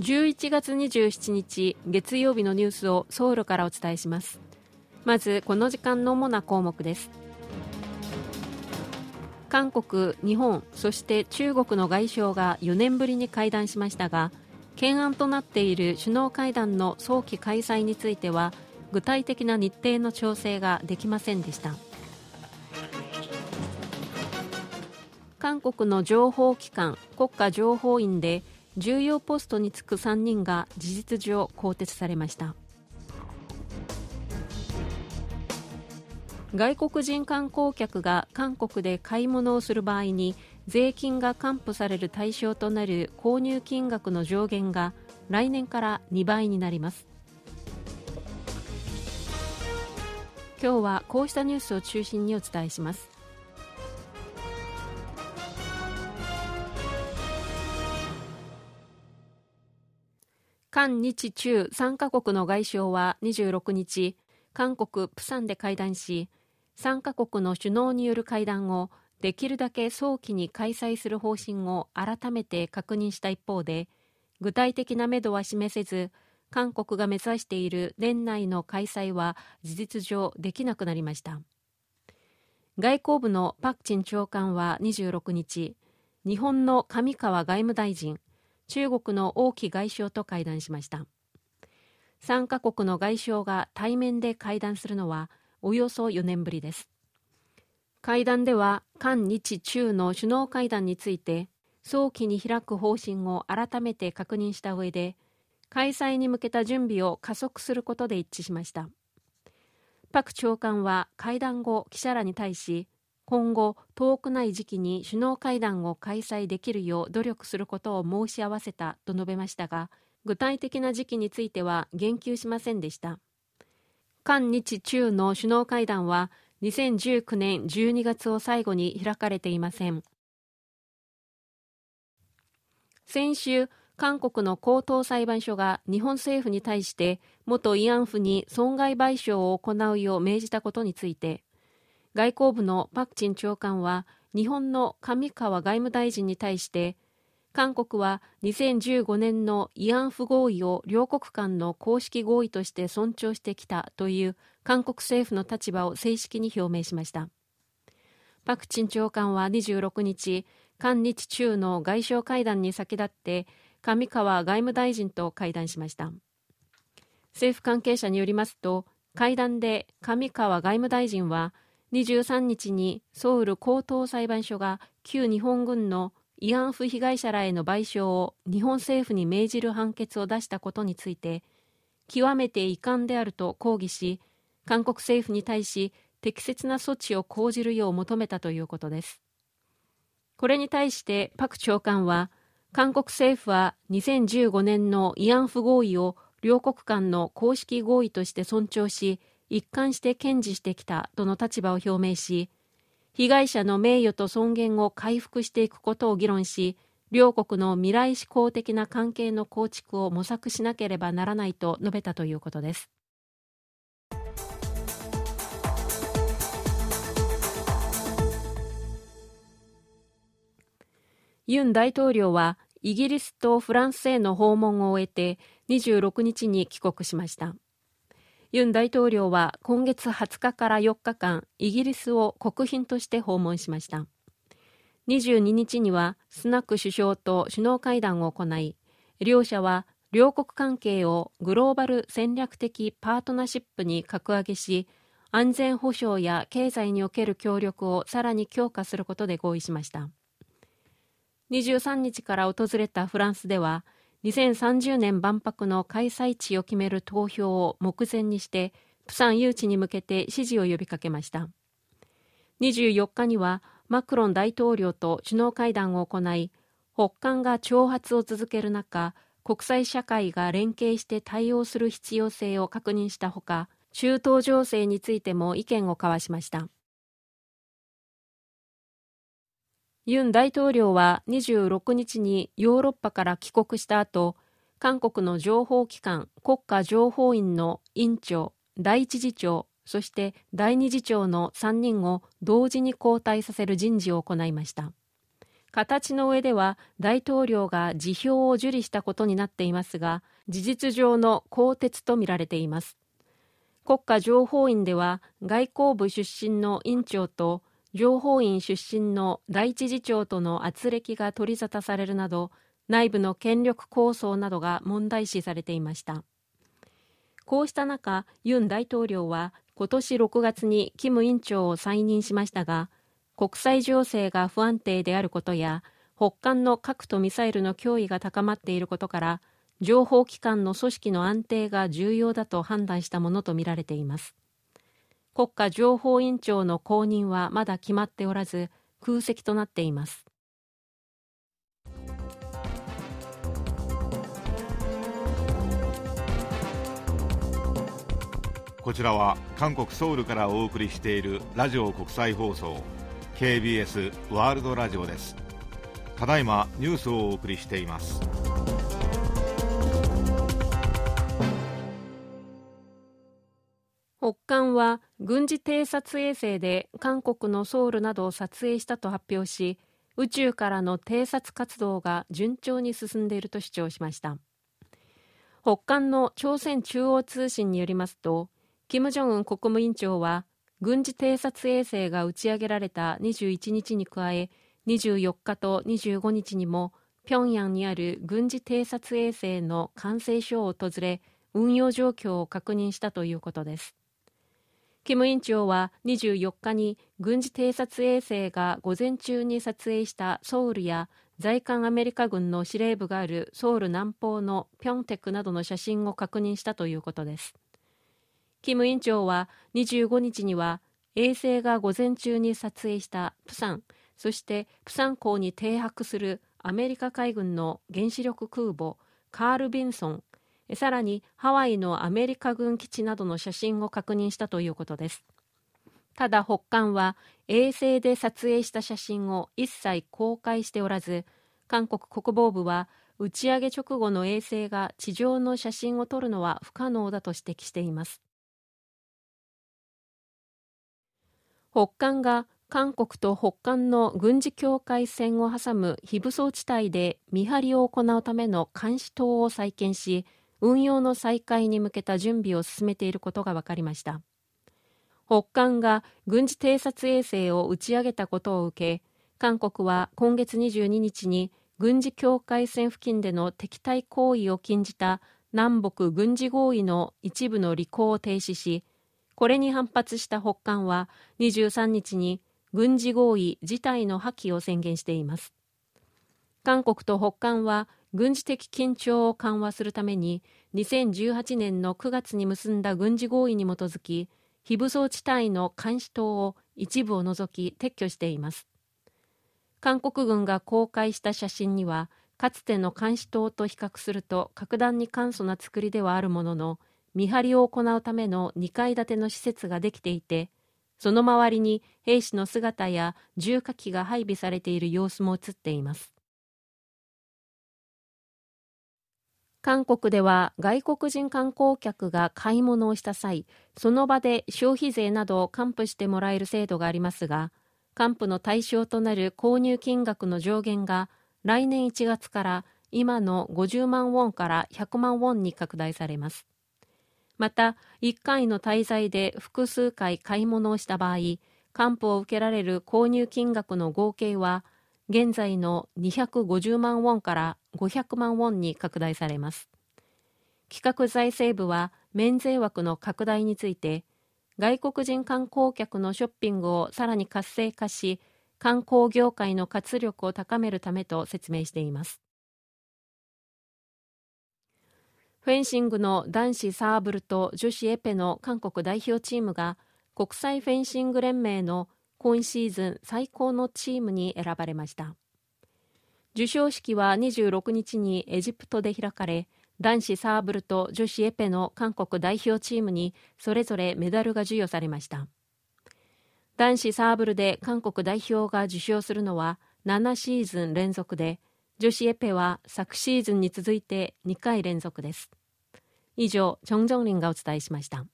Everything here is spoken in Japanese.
11月27日月曜日のニュースをソウルからお伝えします。まずこの時間の主な項目です。韓国、日本、そして中国の外相が4年ぶりに会談しましたが懸案となっている首脳会談の早期開催については具体的な日程の調整ができませんでした。韓国の情報機関国家情報院で重要ポストに就く3人が事実上更迭されました。外国人観光客が韓国で買い物をする場合に税金が還付される対象となる購入金額の上限が来年から2倍になります。今日はこうしたニュースを中心にお伝えします。韓日中3カ国の外相は26日韓国プサンで会談し3カ国の首脳による会談をできるだけ早期に開催する方針を改めて確認した一方で具体的なめどは示せず韓国が目指している年内の開催は事実上できなくなりました。外交部のパク・チン長官は26日日本の上川外務大臣中国の王毅外相と会談しました。3カ国の外相が対面で会談するのはおよそ4年ぶりです。会談では韓日中の首脳会談について早期に開く方針を改めて確認した上で開催に向けた準備を加速することで一致しました。パク長官は会談後記者らに対し今後遠くない時期に首脳会談を開催できるよう努力することを申し合わせたと述べましたが具体的な時期については言及しませんでした。韓日中の首脳会談は2019年12月を最後に開かれていません。先週韓国の高等裁判所が日本政府に対して元慰安婦に損害賠償を行うよう命じたことについて外交部のパク・チン長官は日本の上川外務大臣に対して韓国は2015年の慰安婦合意を両国間の公式合意として尊重してきたという韓国政府の立場を正式に表明しました。パク・チン長官は26日韓日中の外相会談に先立って上川外務大臣と会談しました。政府関係者によりますと会談で上川外務大臣は23日にソウル高等裁判所が旧日本軍の慰安婦被害者らへの賠償を日本政府に命じる判決を出したことについて極めて遺憾であると抗議し韓国政府に対し適切な措置を講じるよう求めたということです。これに対してパク長官は韓国政府は2015年の慰安婦合意を両国間の公式合意として尊重し一貫して堅持してきたとの立場を表明し被害者の名誉と尊厳を回復していくことを議論し両国の未来志向的な関係の構築を模索しなければならないと述べたということです。ユン大統領はイギリスとフランスへの訪問を終えて26日に帰国しました。ユン大統領は今月20日から4日間イギリスを国賓として訪問しました。22日にはスナック首相と首脳会談を行い両者は両国関係をグローバル戦略的パートナーシップに格上げし安全保障や経済における協力をさらに強化することで合意しました。23日から訪れたフランスでは2030年万博の開催地を決める投票を目前にしてプサン誘致に向けて支持を呼びかけました。24日にはマクロン大統領と首脳会談を行い北韓が挑発を続ける中国際社会が連携して対応する必要性を確認したほか中東情勢についても意見を交わしました。ユン大統領は26日にヨーロッパから帰国した後韓国の情報機関国家情報院の院長第一次長そして第二次長の3人を同時に交代させる人事を行いました。形の上では大統領が辞表を受理したことになっていますが事実上の更迭とみられています。国家情報院では外交部出身の院長と情報院出身の第一次長との圧力が取り沙汰されるなど内部の権力構想などが問題視されていました。こうした中ユン大統領は今年6月にキム委員長を再任しましたが国際情勢が不安定であることや北韓の核とミサイルの脅威が高まっていることから情報機関の組織の安定が重要だと判断したものとみられています。国家情報院長の後任はまだ決まっておらず空席となっています。こちらは韓国ソウルからお送りしているラジオ国際放送 KBS ワールドラジオです。ただいまニュースをお送りしています。北韓は軍事偵察衛星で韓国のソウルなどを撮影したと発表し宇宙からの偵察活動が順調に進んでいると主張しました。北韓の朝鮮中央通信によりますと金正恩国務委員長は軍事偵察衛星が打ち上げられた21日に加え24日と25日にも平壌にある軍事偵察衛星の完成所を訪れ運用状況を確認したということです。キム委員長は24日に軍事偵察衛星が午前中に撮影したソウルや在韓アメリカ軍の司令部があるソウル南方のピョンテクなどの写真を確認したということです。キム委員長は25日には衛星が午前中に撮影したプサンそしてプサン港に停泊するアメリカ海軍の原子力空母カール・ビンソンさらにハワイのアメリカ軍基地などの写真を確認したということです。ただ北韓は衛星で撮影した写真を一切公開しておらず韓国国防部は打ち上げ直後の衛星が地上の写真を撮るのは不可能だと指摘しています。北韓が韓国と北韓の軍事境界線を挟む非武装地帯で見張りを行うための監視塔を再建し運用の再開に向けた準備を進めていることが分かりました。北韓が軍事偵察衛星を打ち上げたことを受け韓国は今月22日に軍事境界線付近での敵対行為を禁じた南北軍事合意の一部の履行を停止しこれに反発した北韓は23日に軍事合意自体の破棄を宣言しています。韓国と北韓は軍事的緊張を緩和するために2018年の9月に結んだ軍事合意に基づき非武装地帯の監視塔を一部を除き撤去しています。韓国軍が公開した写真にはかつての監視塔と比較すると格段に簡素な作りではあるものの見張りを行うための2階建ての施設ができていてその周りに兵士の姿や重火器が配備されている様子も映っています。韓国では外国人観光客が買い物をした際その場で消費税などを還付してもらえる制度がありますが還付の対象となる購入金額の上限が来年1月から今の50万ウォンから100万ウォンに拡大されます。また1回の滞在で複数回買い物をした場合還付を受けられる購入金額の合計は現在の250万ウォンから500万ウォンに拡大されます。企画財政部は免税枠の拡大について外国人観光客のショッピングをさらに活性化し観光業界の活力を高めるためと説明しています。フェンシングの男子サーブルと女子エペの韓国代表チームが国際フェンシング連盟の今シーズン最高のチームに選ばれました。授賞式は26日にエジプトで開かれ男子サーブルと女子エペの韓国代表チームにそれぞれメダルが授与されました。男子サーブルで韓国代表が受賞するのは7シーズン連続で女子エペは昨シーズンに続いて2回連続です。以上、チョン・ジョンリンがお伝えしました。